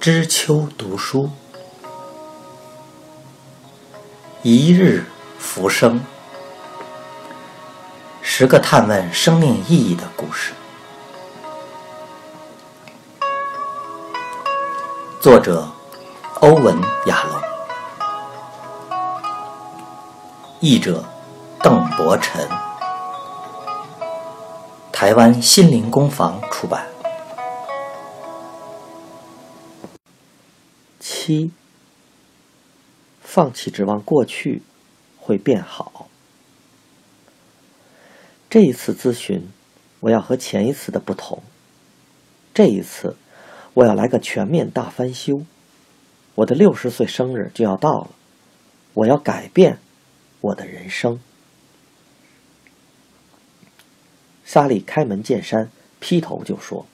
知秋读书，一日浮生，十个探问生命意义的故事。作者：欧文·亚龙，译者：邓伯辰，台湾心灵工坊出版。七，放弃指望过去会变好。这一次咨询，我要和前一次的不同。这一次，我要来个全面大翻修。我的六十岁生日就要到了，我要改变我的人生。莎莉开门见山，劈头就说：“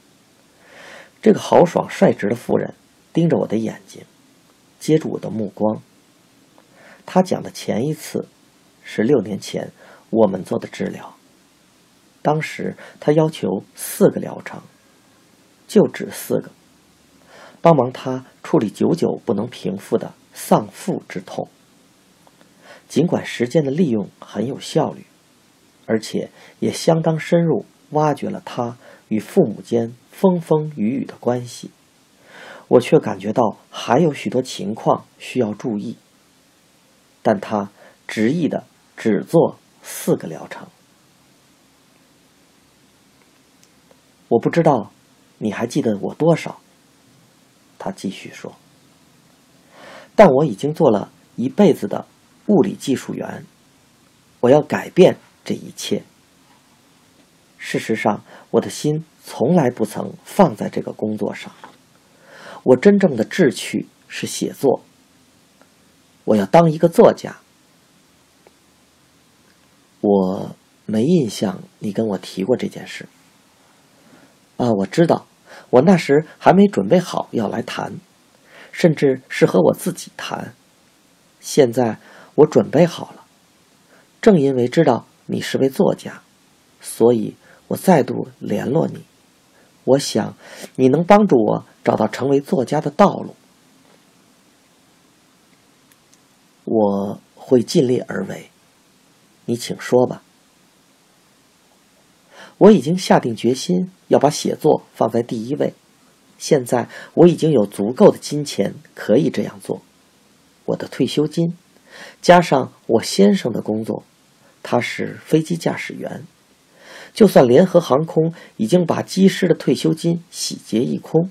这个豪爽率直的妇人盯着我的眼睛。”接住我的目光。他讲的前一次是六年前我们做的治疗。当时他要求四个疗程，就只四个，帮忙他处理久久不能平复的丧父之痛。尽管时间的利用很有效率，而且也相当深入挖掘了他与父母间风风雨雨的关系。我却感觉到还有许多情况需要注意，但他执意的只做四个疗程。我不知道你还记得我多少，他继续说。但我已经做了一辈子的物理技术员，我要改变这一切。事实上，我的心从来不曾放在这个工作上。我真正的志趣是写作。我要当一个作家。我没印象你跟我提过这件事。啊，我知道，我那时还没准备好要来谈，甚至是和我自己谈。现在我准备好了。正因为知道你是位作家，所以我再度联络你。我想你能帮助我。找到成为作家的道路，我会尽力而为。你请说吧。我已经下定决心要把写作放在第一位。现在我已经有足够的金钱可以这样做。我的退休金，加上我先生的工作，他是飞机驾驶员。就算联合航空已经把机师的退休金洗劫一空。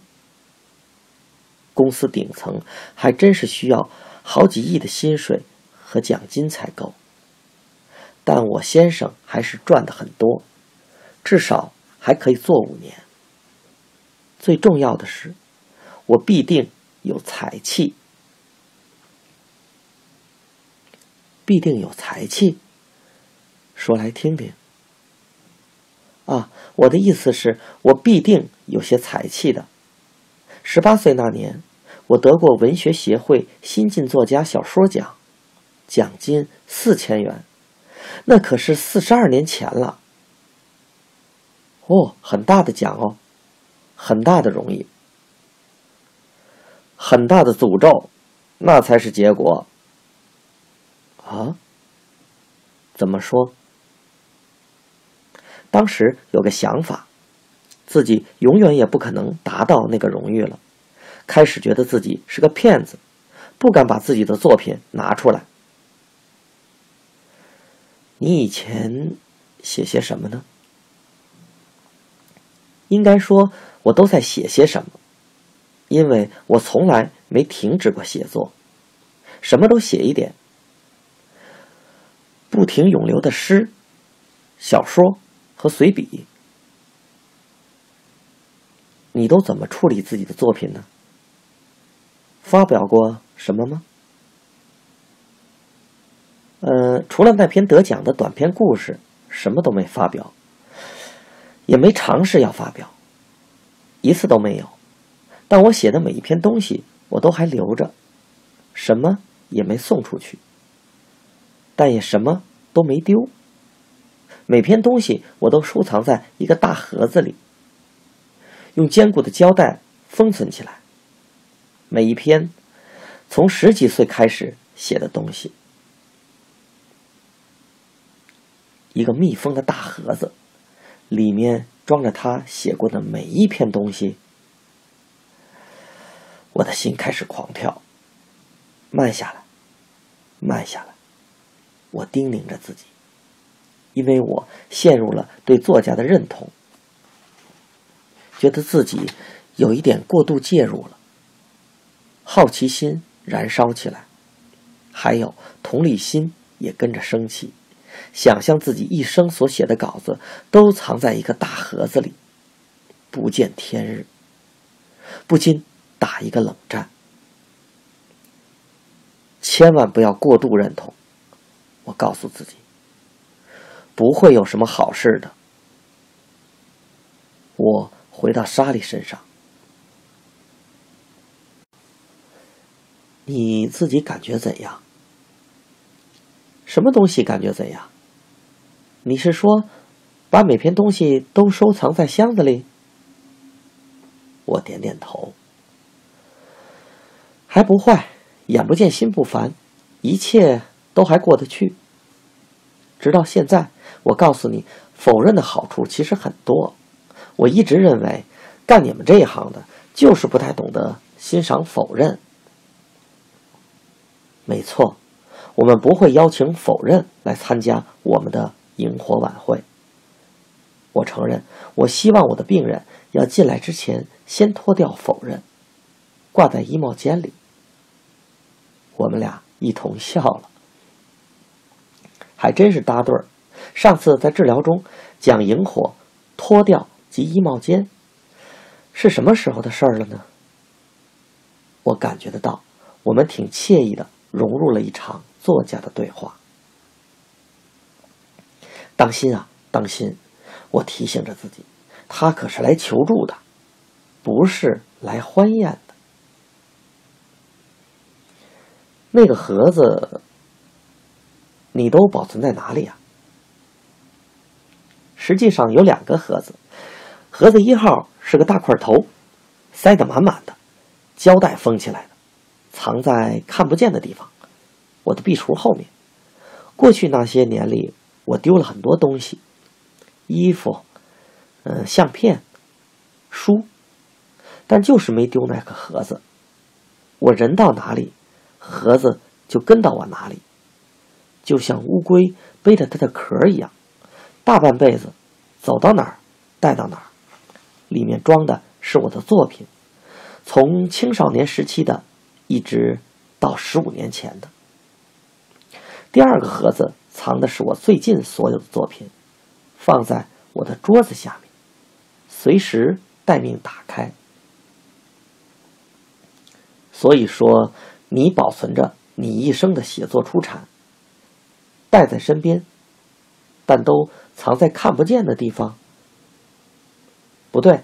公司顶层还真是需要好几亿的薪水和奖金才够，但我先生还是赚的很多，至少还可以做五年。最重要的是，我必定有才气，必定有才气。说来听听。啊，我的意思是，我必定有些才气的。十八岁那年，我得过文学协会新晋作家小说奖，奖金四千元，那可是四十二年前了。哦，很大的奖哦，很大的荣誉，很大的诅咒，那才是结果。啊？怎么说？当时有个想法。自己永远也不可能达到那个荣誉了，开始觉得自己是个骗子，不敢把自己的作品拿出来。你以前写些什么呢？应该说，我都在写些什么，因为我从来没停止过写作，什么都写一点，不停涌流的诗、小说和随笔。你都怎么处理自己的作品呢？发表过什么吗？呃，除了那篇得奖的短篇故事，什么都没发表，也没尝试要发表，一次都没有。但我写的每一篇东西，我都还留着，什么也没送出去，但也什么都没丢。每篇东西我都收藏在一个大盒子里。用坚固的胶带封存起来。每一篇从十几岁开始写的东西。一个密封的大盒子，里面装着他写过的每一篇东西。我的心开始狂跳。慢下来，慢下来，我叮咛着自己，因为我陷入了对作家的认同，觉得自己有一点过度介入了。好奇心燃烧起来，还有同理心也跟着升起。想象自己一生所写的稿子都藏在一个大盒子里，不见天日，不禁打一个冷战。千万不要过度认同，我告诉自己，不会有什么好事的。我回到莎莉身上，你自己感觉怎样？什么东西感觉怎样？你是说，把每篇东西都收藏在箱子里？我点点头，还不坏，眼不见心不烦，一切都还过得去。直到现在，我告诉你，否认的好处其实很多。我一直认为，干你们这一行的，就是不太懂得欣赏否认。没错，我们不会邀请否认来参加我们的。萤火晚会。我承认，我希望我的病人要进来之前先脱掉否认，挂在衣帽间里。我们俩一同笑了，还真是搭对儿。上次在治疗中讲萤火脱掉及衣帽间，是什么时候的事儿了呢？我感觉得到，我们挺惬意的融入了一场作家的对话。当心啊，当心！我提醒着自己，他可是来求助的，不是来欢宴的。那个盒子，你都保存在哪里啊？实际上有两个盒子，盒子一号是个大块头，塞得满满的，胶带封起来的，藏在看不见的地方，我的壁橱后面。过去那些年里。我丢了很多东西，衣服，嗯，相片，书，但就是没丢那个盒子。我人到哪里，盒子就跟到我哪里，就像乌龟背着它的壳一样，大半辈子走到哪儿带到哪儿。里面装的是我的作品，从青少年时期的，一直到十五年前的。第二个盒子。藏的是我最近所有的作品，放在我的桌子下面，随时待命打开。所以说，你保存着你一生的写作出产，带在身边，但都藏在看不见的地方。不对，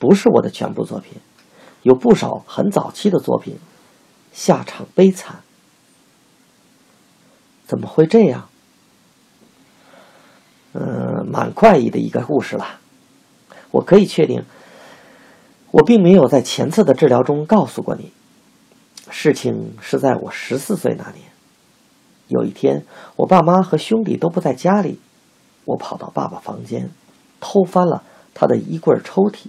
不是我的全部作品，有不少很早期的作品，下场悲惨。怎么会这样？嗯，蛮怪异的一个故事了。我可以确定，我并没有在前次的治疗中告诉过你。事情是在我十四岁那年，有一天，我爸妈和兄弟都不在家里，我跑到爸爸房间，偷翻了他的衣柜抽屉。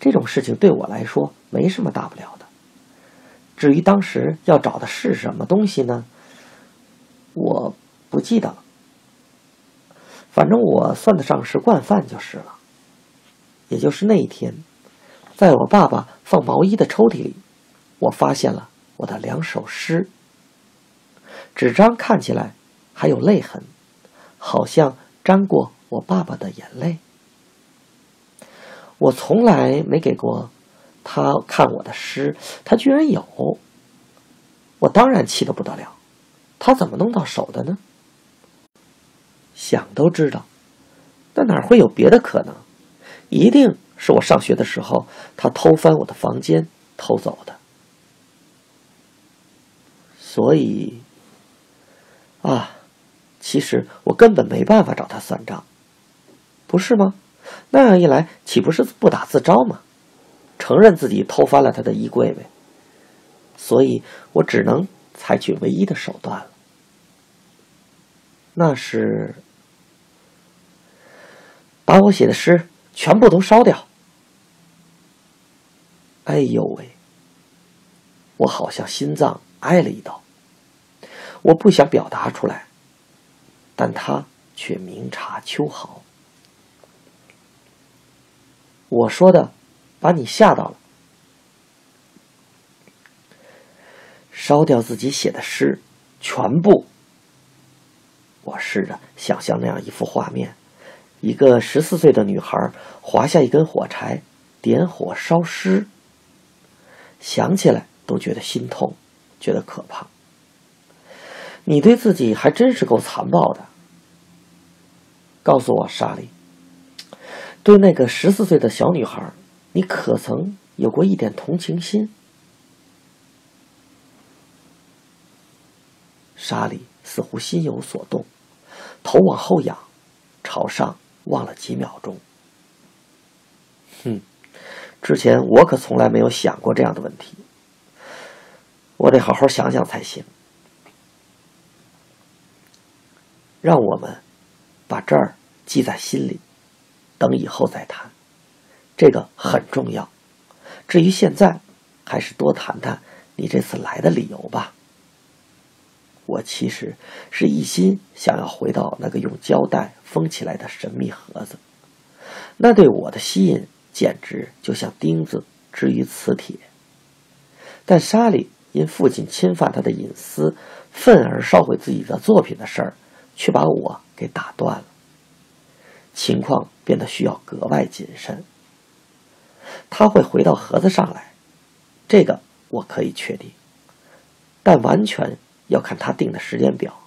这种事情对我来说没什么大不了的。至于当时要找的是什么东西呢？我不记得了。反正我算得上是惯犯就是了。也就是那一天，在我爸爸放毛衣的抽屉里，我发现了我的两首诗。纸张看起来还有泪痕，好像沾过我爸爸的眼泪。我从来没给过他看我的诗，他居然有。我当然气得不得了，他怎么弄到手的呢？想都知道，但哪会有别的可能？一定是我上学的时候，他偷翻我的房间偷走的。所以，啊，其实我根本没办法找他算账，不是吗？那样一来，岂不是不打自招吗？承认自己偷翻了他的衣柜呗？所以我只能采取唯一的手段了，那是把我写的诗全部都烧掉。哎呦喂！我好像心脏挨了一刀。我不想表达出来，但他却明察秋毫。我说的，把你吓到了。烧掉自己写的诗，全部。我试着想象那样一幅画面：一个十四岁的女孩划下一根火柴，点火烧诗。想起来都觉得心痛，觉得可怕。你对自己还真是够残暴的。告诉我，莎莉，对那个十四岁的小女孩，你可曾有过一点同情心？莎莉似乎心有所动，头往后仰，朝上望了几秒钟。哼，之前我可从来没有想过这样的问题，我得好好想想才行。让我们把这儿记在心里，等以后再谈，这个很重要。至于现在，还是多谈谈你这次来的理由吧。我其实是一心想要回到那个用胶带封起来的神秘盒子，那对我的吸引简直就像钉子置于磁铁。但莎莉因父亲侵犯他的隐私，愤而烧毁自己的作品的事儿。却把我给打断了，情况变得需要格外谨慎。他会回到盒子上来，这个我可以确定，但完全要看他定的时间表，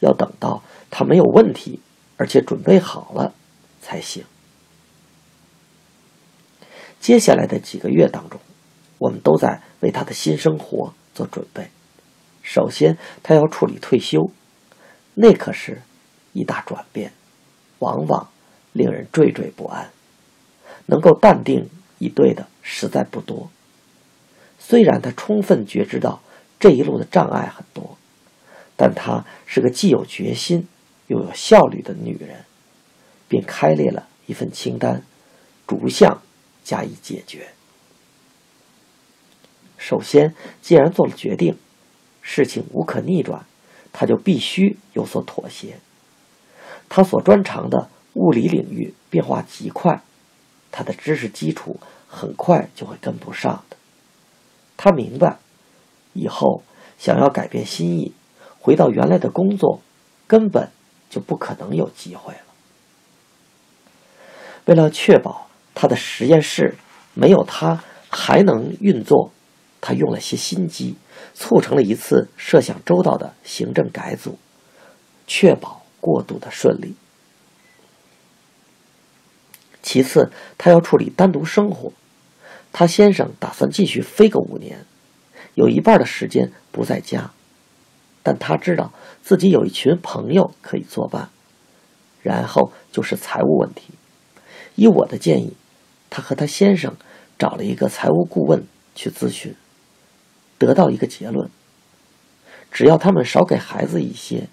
要等到他没有问题，而且准备好了才行。接下来的几个月当中，我们都在为他的新生活做准备。首先，他要处理退休。那可是一大转变，往往令人惴惴不安。能够淡定以对的实在不多。虽然他充分觉知到这一路的障碍很多，但她是个既有决心又有效率的女人，便开列了一份清单，逐项加以解决。首先，既然做了决定，事情无可逆转。他就必须有所妥协。他所专长的物理领域变化极快，他的知识基础很快就会跟不上的。他明白，以后想要改变心意，回到原来的工作，根本就不可能有机会了。为了确保他的实验室没有他还能运作，他用了些心机。促成了一次设想周到的行政改组，确保过渡的顺利。其次，他要处理单独生活。他先生打算继续飞个五年，有一半的时间不在家，但他知道自己有一群朋友可以作伴。然后就是财务问题。依我的建议，他和他先生找了一个财务顾问去咨询。得到一个结论：只要他们少给孩子一些，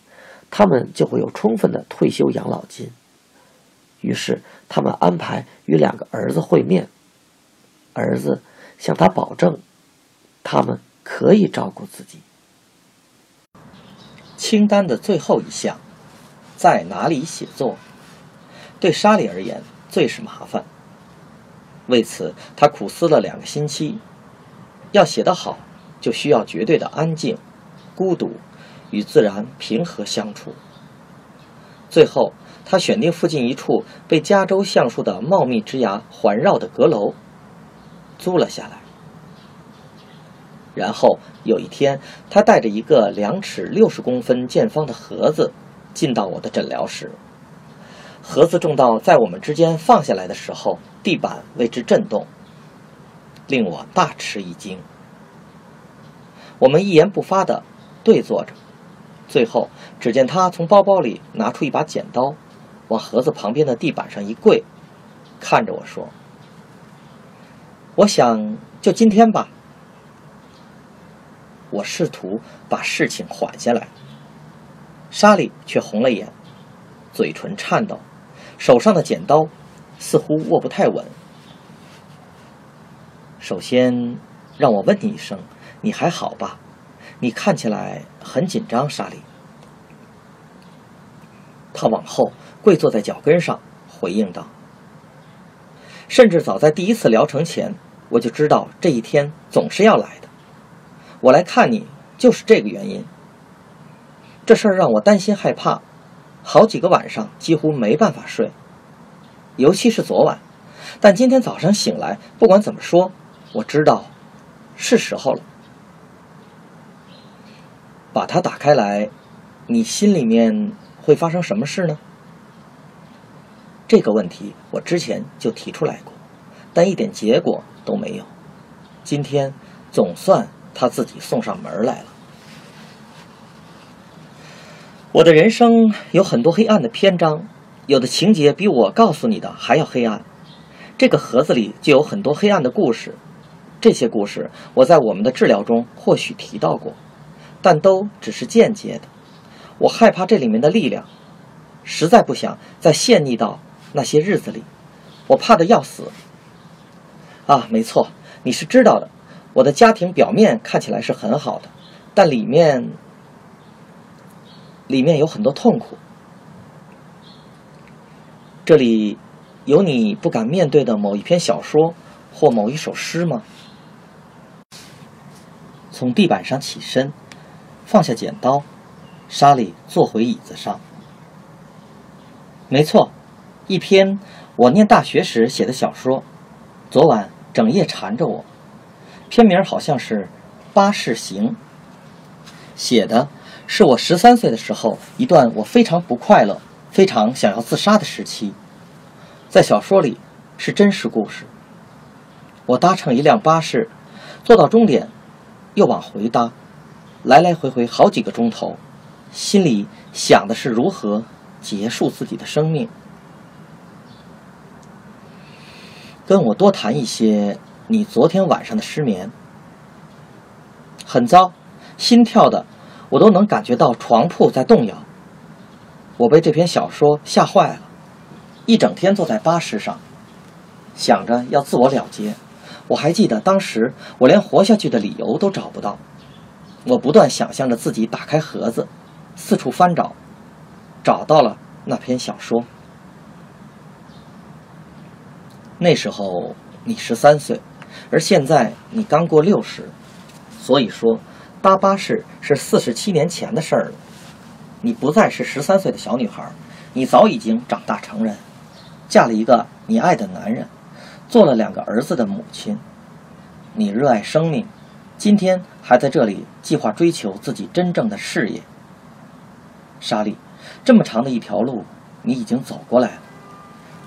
他们就会有充分的退休养老金。于是，他们安排与两个儿子会面，儿子向他保证，他们可以照顾自己。清单的最后一项，在哪里写作？对莎莉而言最是麻烦。为此，他苦思了两个星期，要写得好。就需要绝对的安静、孤独与自然平和相处。最后，他选定附近一处被加州橡树的茂密枝桠环绕的阁楼，租了下来。然后有一天，他带着一个两尺六十公分见方的盒子进到我的诊疗室。盒子重到在我们之间放下来的时候，地板为之震动，令我大吃一惊。我们一言不发的对坐着，最后只见他从包包里拿出一把剪刀，往盒子旁边的地板上一跪，看着我说：“我想就今天吧。”我试图把事情缓下来。莎莉却红了眼，嘴唇颤抖，手上的剪刀似乎握不太稳。首先，让我问你一声，你还好吧？你看起来很紧张，莎莉。他往后跪坐在脚跟上，回应道：“甚至早在第一次疗程前，我就知道这一天总是要来的。我来看你，就是这个原因。这事儿让我担心害怕，好几个晚上几乎没办法睡，尤其是昨晚。但今天早上醒来，不管怎么说。”我知道，是时候了。把它打开来，你心里面会发生什么事呢？这个问题我之前就提出来过，但一点结果都没有。今天总算他自己送上门来了。我的人生有很多黑暗的篇章，有的情节比我告诉你的还要黑暗。这个盒子里就有很多黑暗的故事。这些故事我在我们的治疗中或许提到过，但都只是间接的。我害怕这里面的力量，实在不想再陷溺到那些日子里。我怕的要死。啊，没错，你是知道的。我的家庭表面看起来是很好的，但里面里面有很多痛苦。这里有你不敢面对的某一篇小说或某一首诗吗？从地板上起身，放下剪刀，莎莉坐回椅子上。没错，一篇我念大学时写的小说，昨晚整夜缠着我。片名好像是《巴士行》，写的是我十三岁的时候一段我非常不快乐、非常想要自杀的时期。在小说里是真实故事。我搭乘一辆巴士，坐到终点。又往回搭，来来回回好几个钟头，心里想的是如何结束自己的生命。跟我多谈一些你昨天晚上的失眠。很糟，心跳的我都能感觉到床铺在动摇。我被这篇小说吓坏了，一整天坐在巴士上，想着要自我了结。我还记得当时，我连活下去的理由都找不到。我不断想象着自己打开盒子，四处翻找，找到了那篇小说。那时候你十三岁，而现在你刚过六十，所以说搭巴士是四十七年前的事儿了。你不再是十三岁的小女孩，你早已经长大成人，嫁了一个你爱的男人。做了两个儿子的母亲，你热爱生命，今天还在这里计划追求自己真正的事业。莎莉，这么长的一条路你已经走过来了，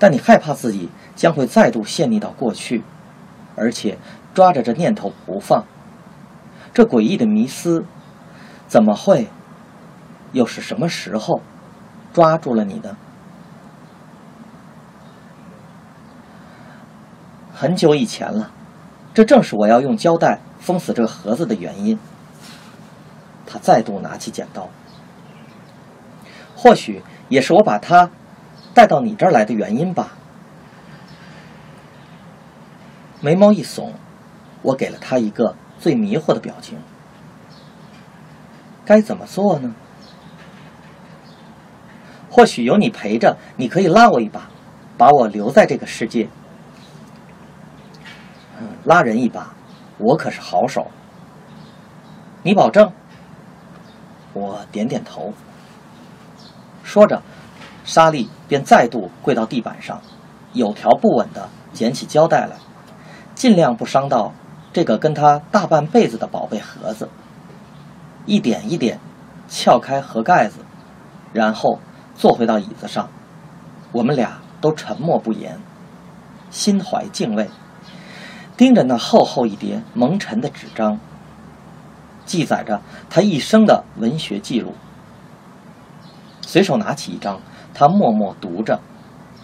但你害怕自己将会再度陷溺到过去，而且抓着这念头不放。这诡异的迷思，怎么会？又是什么时候抓住了你呢？很久以前了，这正是我要用胶带封死这个盒子的原因。他再度拿起剪刀，或许也是我把他带到你这儿来的原因吧。眉毛一耸，我给了他一个最迷惑的表情。该怎么做呢？或许有你陪着，你可以拉我一把，把我留在这个世界。拉人一把，我可是好手。你保证？我点点头。说着，莎莉便再度跪到地板上，有条不紊地捡起胶带来，尽量不伤到这个跟她大半辈子的宝贝盒子。一点一点撬开盒盖子，然后坐回到椅子上。我们俩都沉默不言，心怀敬畏。盯着那厚厚一叠蒙尘的纸张，记载着他一生的文学记录。随手拿起一张，他默默读着，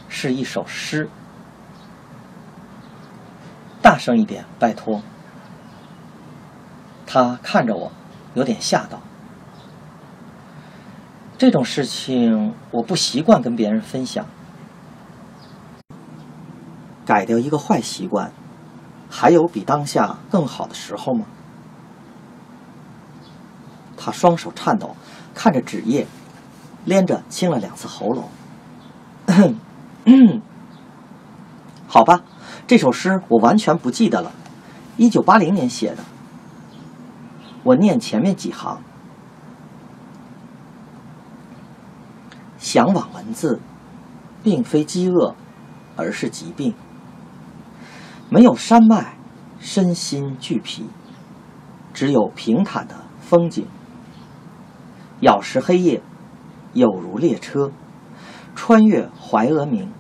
是一首诗。大声一点，拜托。他看着我，有点吓到。这种事情我不习惯跟别人分享。改掉一个坏习惯，还有比当下更好的时候吗？他双手颤抖，看着纸页，连着清了两次喉咙。好吧，这首诗我完全不记得了，一九八零年写的。我念前面几行：向往文字，并非饥饿，而是疾病。没有山脉，身心俱疲；只有平坦的风景。咬食黑夜，有如列车，穿越怀俄明，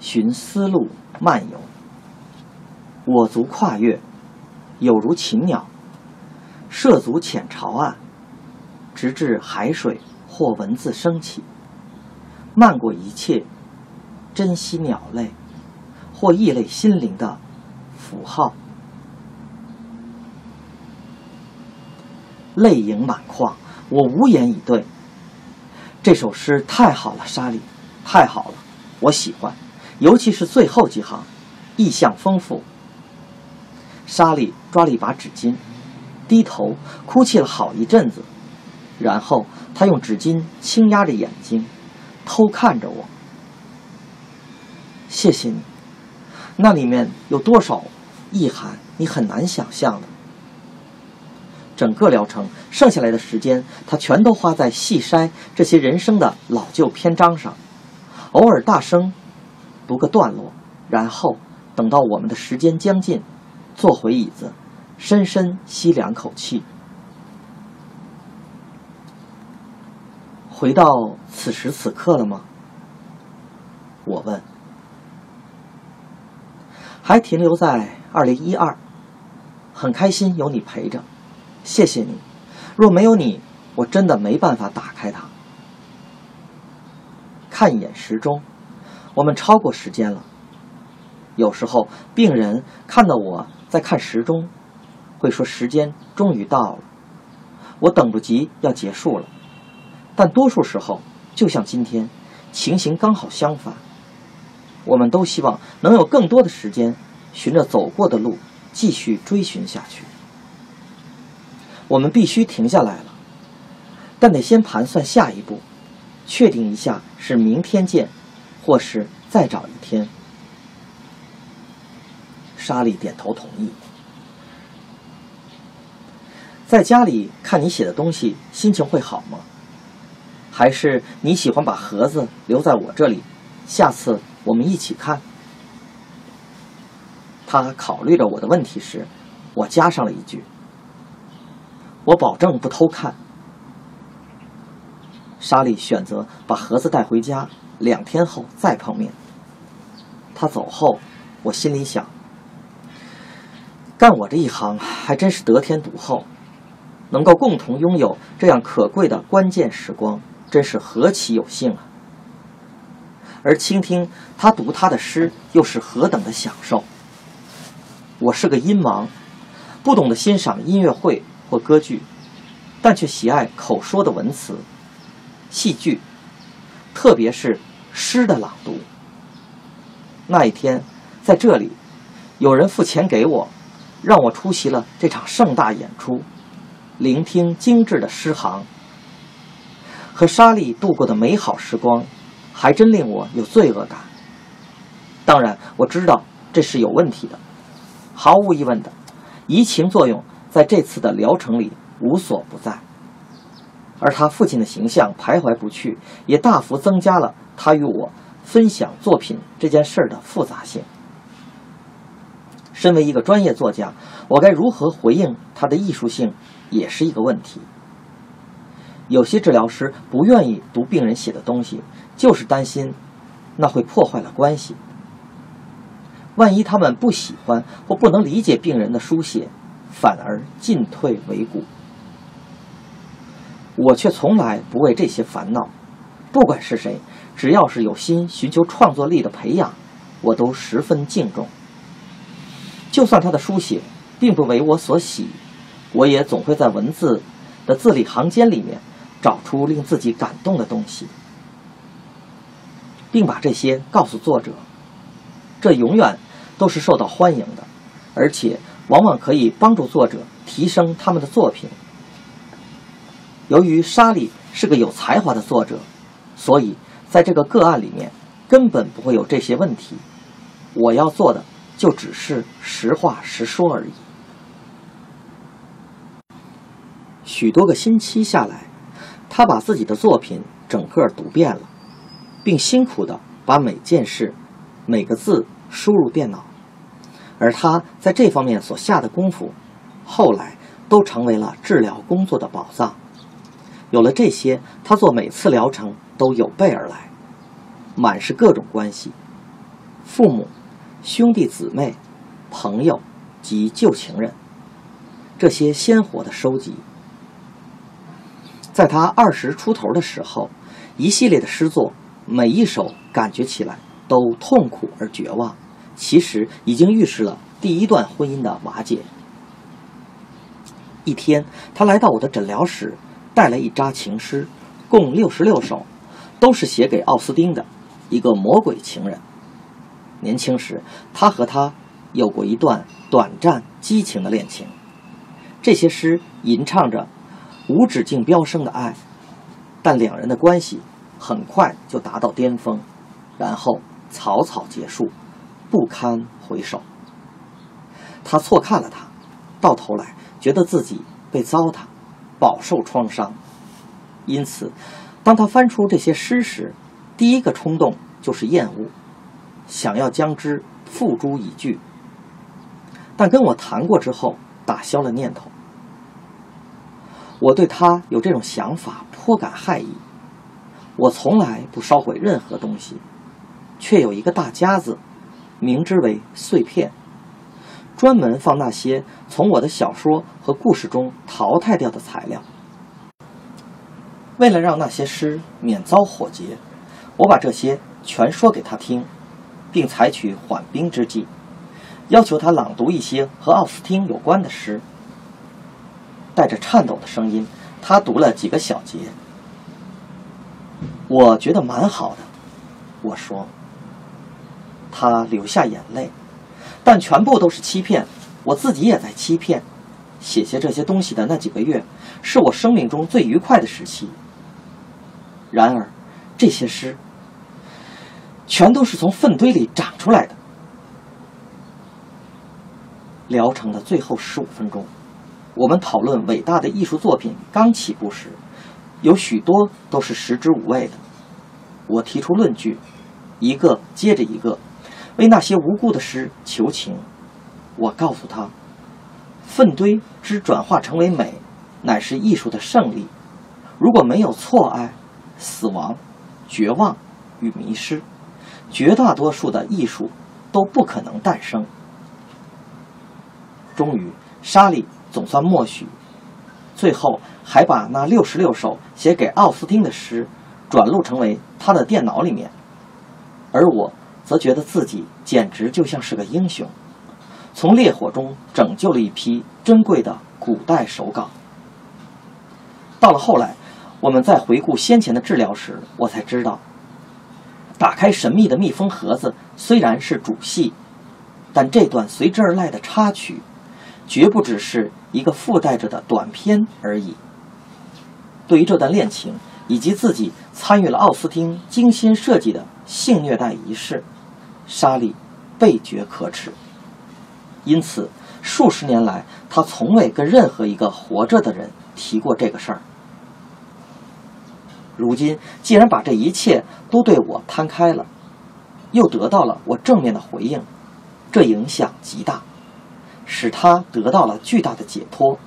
寻丝路漫游。我足跨越，有如禽鸟，涉足浅潮岸，直至海水或文字升起。漫过一切，珍惜鸟类或异类心灵的。符号，泪盈满眶，我无言以对。这首诗太好了，莎莉，太好了，我喜欢，尤其是最后几行，意象丰富。莎莉抓了一把纸巾，低头哭泣了好一阵子，然后她用纸巾轻压着眼睛，偷看着我。谢谢你，那里面有多少？意涵你很难想象的。整个疗程剩下来的时间，他全都花在细筛这些人生的老旧篇章上，偶尔大声读个段落，然后等到我们的时间将近，坐回椅子，深深吸两口气，回到此时此刻了吗？我问。还停留在。二零一二，很开心有你陪着，谢谢你。若没有你，我真的没办法打开它。看一眼时钟，我们超过时间了。有时候病人看到我在看时钟，会说时间终于到了，我等不及要结束了。但多数时候，就像今天，情形刚好相反。我们都希望能有更多的时间。循着走过的路继续追寻下去，我们必须停下来了，但得先盘算下一步，确定一下是明天见，或是再找一天。莎莉点头同意。在家里看你写的东西，心情会好吗？还是你喜欢把盒子留在我这里，下次我们一起看？他考虑着我的问题时，我加上了一句：“我保证不偷看。”莎莉选择把盒子带回家，两天后再碰面。他走后，我心里想：干我这一行还真是得天独厚，能够共同拥有这样可贵的关键时光，真是何其有幸啊！而倾听他读他的诗，又是何等的享受！我是个音盲，不懂得欣赏音乐会或歌剧，但却喜爱口说的文词、戏剧，特别是诗的朗读。那一天，在这里，有人付钱给我，让我出席了这场盛大演出，聆听精致的诗行。和莎莉度过的美好时光，还真令我有罪恶感。当然，我知道这是有问题的。毫无疑问的，移情作用在这次的疗程里无所不在，而他父亲的形象徘徊不去，也大幅增加了他与我分享作品这件事儿的复杂性。身为一个专业作家，我该如何回应他的艺术性，也是一个问题。有些治疗师不愿意读病人写的东西，就是担心那会破坏了关系。万一他们不喜欢或不能理解病人的书写，反而进退维谷。我却从来不为这些烦恼。不管是谁，只要是有心寻求创作力的培养，我都十分敬重。就算他的书写并不为我所喜，我也总会在文字的字里行间里面找出令自己感动的东西，并把这些告诉作者，这永远都是受到欢迎的，而且往往可以帮助作者提升他们的作品。由于莎莉是个有才华的作者，所以在这个个案里面根本不会有这些问题。我要做的就只是实话实说而已。许多个星期下来，他把自己的作品整个读遍了，并辛苦地把每件事、每个字输入电脑。而他在这方面所下的功夫，后来都成为了治疗工作的宝藏。有了这些，他做每次疗程都有备而来，满是各种关系，父母、兄弟姊妹、朋友及旧情人，这些鲜活的收集。在他二十出头的时候，一系列的诗作，每一首感觉起来都痛苦而绝望，其实已经预示了第一段婚姻的瓦解。一天，他来到我的诊疗室。带来一扎情诗，共六十六首，都是写给奥斯丁的，一个魔鬼情人。年轻时，他和她有过一段短暂激情的恋情。这些诗吟唱着无止境飙升的爱，但两人的关系很快就达到巅峰，然后草草结束，不堪回首。他错看了她，到头来觉得自己被糟蹋。饱受创伤，因此，当他翻出这些诗时，第一个冲动就是厌恶，想要将之付诸一炬。但跟我谈过之后，打消了念头。我对他有这种想法颇感害意。我从来不烧毁任何东西，却有一个大家子，名之为碎片。专门放那些从我的小说和故事中淘汰掉的材料。为了让那些诗免遭火劫，我把这些全说给他听，并采取缓兵之计，要求他朗读一些和奥斯汀有关的诗。带着颤抖的声音，他读了几个小节。我觉得蛮好的，我说。他流下眼泪。但全部都是欺骗，我自己也在欺骗。写下这些东西的那几个月，是我生命中最愉快的时期。然而，这些诗全都是从粪堆里长出来的。疗程的最后十五分钟，我们讨论伟大的艺术作品刚起步时，有许多都是食之无味的。我提出论据，一个接着一个。为那些无辜的诗求情，我告诉他，粪堆之转化成为美，乃是艺术的胜利。如果没有错爱、死亡、绝望与迷失，绝大多数的艺术都不可能诞生。终于，莎莉总算默许，最后还把那六十六首写给奥斯汀的诗转录成为他的电脑里面，而我。则觉得自己简直就像是个英雄，从烈火中拯救了一批珍贵的古代手稿。到了后来，我们在回顾先前的治疗时，我才知道，打开神秘的密封盒子虽然是主戏，但这段随之而来的插曲，绝不只是一个附带着的短片而已。对于这段恋情，以及自己参与了奥斯汀精心设计的性虐待仪式。沙利倍觉可耻，因此数十年来，他从未跟任何一个活着的人提过这个事儿。如今，既然把这一切都对我摊开了，又得到了我正面的回应，这影响极大，使他得到了巨大的解脱。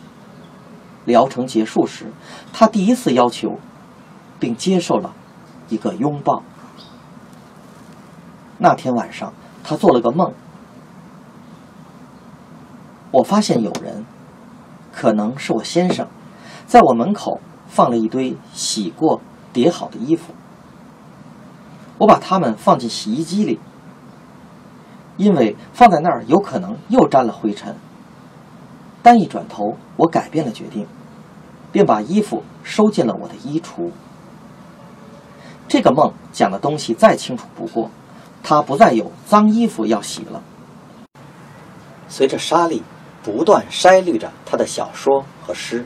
疗程结束时，他第一次要求，并接受了一个拥抱。那天晚上，他做了个梦。我发现有人，可能是我先生，在我门口放了一堆洗过、叠好的衣服。我把它们放进洗衣机里，因为放在那儿有可能又沾了灰尘。但一转头，我改变了决定。并把衣服收进了我的衣橱。这个梦讲的东西再清楚不过，他不再有脏衣服要洗了。随着莎莉不断筛滤着他的小说和诗，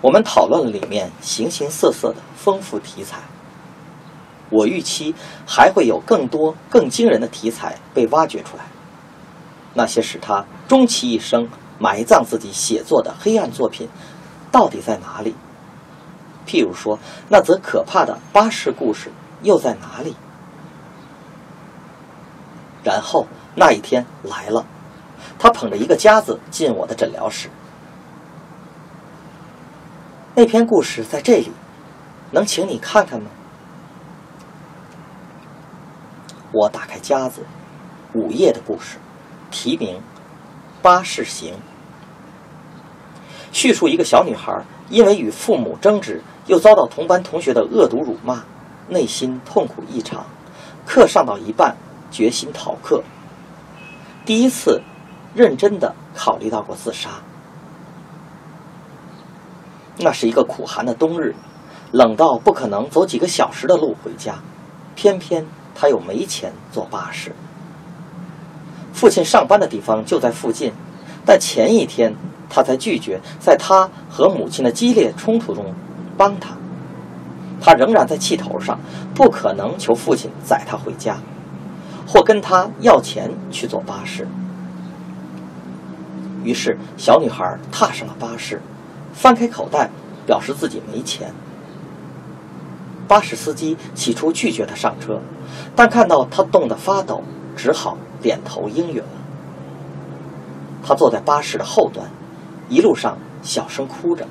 我们讨论了里面形形色色的丰富题材。我预期还会有更多更惊人的题材被挖掘出来，那些使他终其一生埋葬自己写作的黑暗作品，到底在哪里？譬如说，那则可怕的巴士故事又在哪里？然后那一天来了，他捧着一个夹子进我的诊疗室。那篇故事在这里，能请你看看吗？我打开夹子，午夜的故事，题名《巴士行》，叙述一个小女孩因为与父母争执，又遭到同班同学的恶毒辱骂，内心痛苦异常，课上到一半，决心逃课。第一次认真的考虑到过自杀。那是一个苦寒的冬日，冷到不可能走几个小时的路回家，偏偏。他又没钱坐巴士。父亲上班的地方就在附近，但前一天他才拒绝在他和母亲的激烈冲突中帮他。他仍然在气头上，不可能求父亲载他回家，或跟他要钱去坐巴士。于是，小女孩踏上了巴士，翻开口袋，表示自己没钱。巴士司机起初拒绝他上车。但看到他冻得发抖，只好点头应允了。他坐在巴士的后端，一路上小声哭着。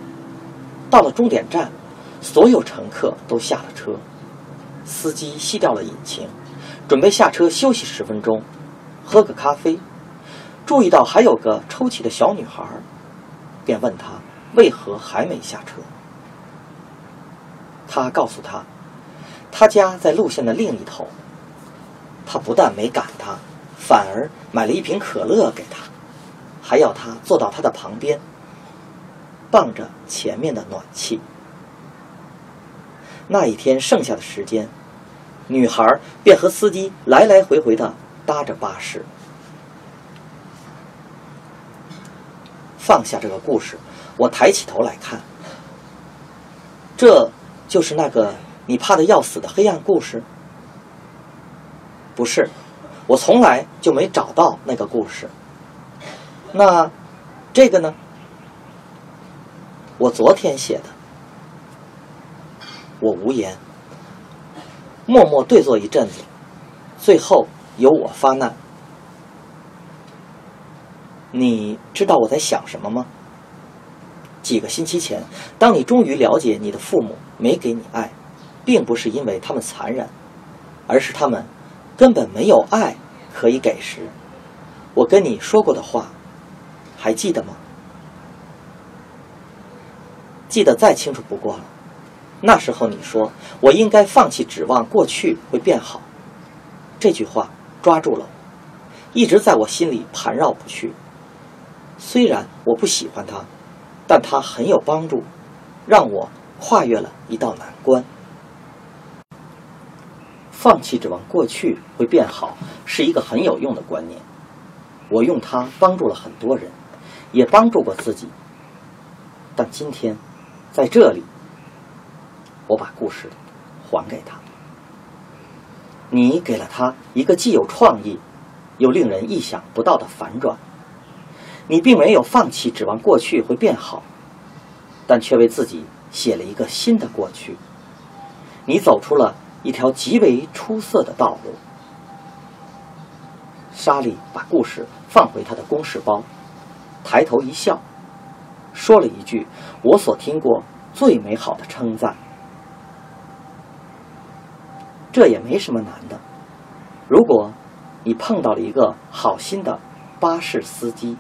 到了终点站，所有乘客都下了车，司机熄掉了引擎，准备下车休息十分钟，喝个咖啡。注意到还有个抽泣的小女孩，便问她为何还没下车。他告诉他。他家在路线的另一头。他不但没赶他，反而买了一瓶可乐给他，还要他坐到他的旁边，傍着前面的暖气。那一天剩下的时间，女孩便和司机来来回回的搭着巴士。放下这个故事，我抬起头来看，这就是那个。你怕的要死的黑暗故事？不是，我从来就没找到那个故事。那这个呢？我昨天写的。我无言，默默对坐一阵子，最后由我发难。你知道我在想什么吗？几个星期前，当你终于了解你的父母没给你爱。并不是因为他们残忍，而是他们根本没有爱可以给时，我跟你说过的话，还记得吗？记得再清楚不过了。那时候你说我应该放弃指望过去会变好，这句话抓住了我，一直在我心里盘绕不去。虽然我不喜欢它，但它很有帮助，让我跨越了一道难关。放弃指望过去会变好，是一个很有用的观念。我用它帮助了很多人，也帮助过自己。但今天，在这里，我把故事还给他。你给了他一个既有创意，又令人意想不到的反转。你并没有放弃指望过去会变好，但却为自己写了一个新的过去。你走出了。一条极为出色的道路。莎莉把故事放回他的公事包，抬头一笑，说了一句我所听过最美好的称赞：“这也没什么难的。如果你碰到了一个好心的巴士司机。”